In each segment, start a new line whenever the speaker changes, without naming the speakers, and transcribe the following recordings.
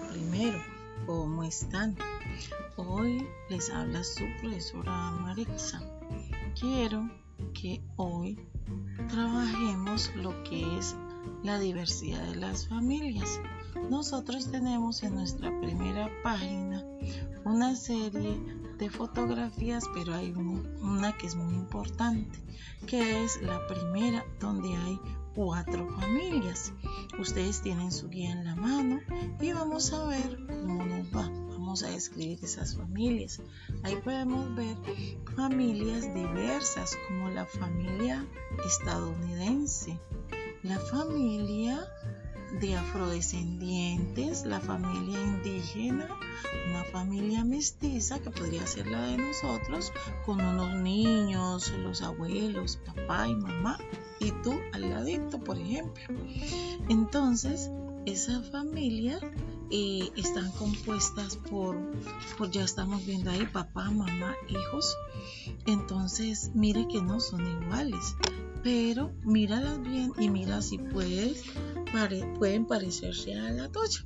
primero. ¿Cómo están? Hoy les habla su profesora Marixa. Quiero que hoy trabajemos lo que es la diversidad de las familias. Nosotros tenemos en nuestra primera página una serie de fotografías, pero hay una que es muy importante, que es la primera donde hay cuatro familias. Ustedes tienen su guía en la mano y vamos a ver cómo nos va. Vamos a escribir esas familias. Ahí podemos ver familias diversas como la familia estadounidense, la familia de afrodescendientes, la familia indígena, una familia mestiza que podría ser la de nosotros, con unos niños, los abuelos, papá y mamá, y tú al ladito, por ejemplo. Entonces, esa familia eh, están compuestas por, por, ya estamos viendo ahí, papá, mamá, hijos. Entonces, mire que no son iguales, pero míralas bien y mira si puedes pueden parecerse a la tuya.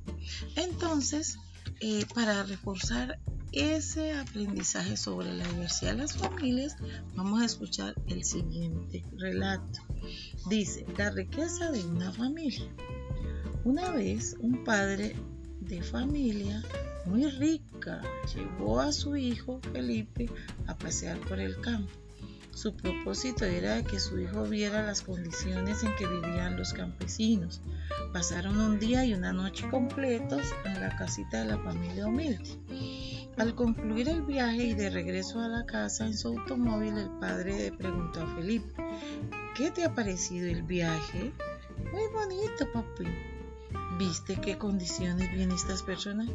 Entonces, eh, para reforzar ese aprendizaje sobre la diversidad de las familias, vamos a escuchar el siguiente relato. Dice, la riqueza de una familia. Una vez un padre de familia muy rica llevó a su hijo Felipe a pasear por el campo. Su propósito era que su hijo viera las condiciones en que vivían los campesinos. Pasaron un día y una noche completos en la casita de la familia humilde. Al concluir el viaje y de regreso a la casa en su automóvil, el padre le preguntó a Felipe, ¿qué te ha parecido el viaje? Muy bonito, papi. ¿Viste qué condiciones vienen estas personas?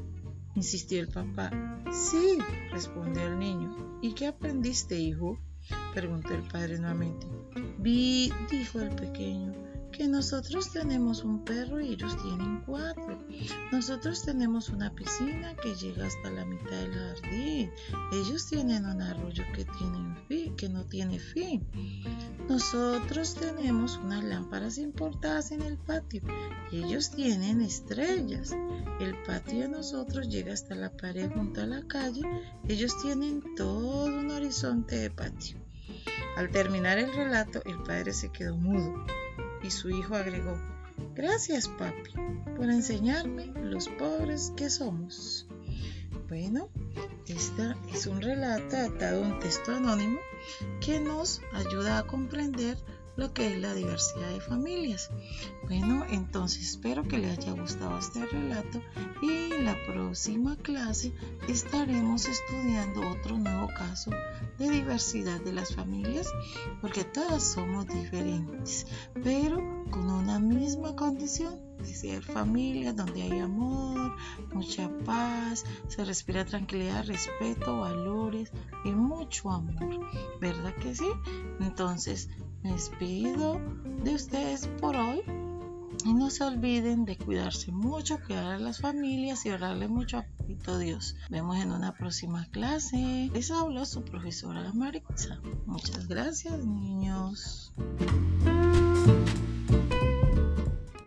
insistió el papá. Sí, respondió el niño. ¿Y qué aprendiste, hijo? preguntó el padre nuevamente. Vi, dijo el pequeño, que nosotros tenemos un perro y ellos tienen cuatro. Nosotros tenemos una piscina que llega hasta la mitad del jardín. Ellos tienen un arroyo que, tiene que no tiene fin. Nosotros tenemos unas lámparas importadas en el patio. Ellos tienen estrellas. El patio de nosotros llega hasta la pared junto a la calle. Ellos tienen todo un horizonte de patio. Al terminar el relato, el padre se quedó mudo y su hijo agregó, Gracias, papi, por enseñarme los pobres que somos. Bueno, este es un relato atado a un texto anónimo que nos ayuda a comprender lo que es la diversidad de familias. Bueno, entonces espero que les haya gustado este relato y en la próxima clase estaremos estudiando otro nuevo caso de diversidad de las familias porque todas somos diferentes, pero con una misma condición de ser familias donde hay amor, mucha paz, se respira tranquilidad, respeto, valores y mucho amor. ¿Verdad que sí? Entonces, me despido de ustedes por hoy. Y no se olviden de cuidarse mucho, cuidar a las familias y orarle mucho a Dios. Vemos en una próxima clase. Les habla su profesora Maritza. Muchas gracias, niños.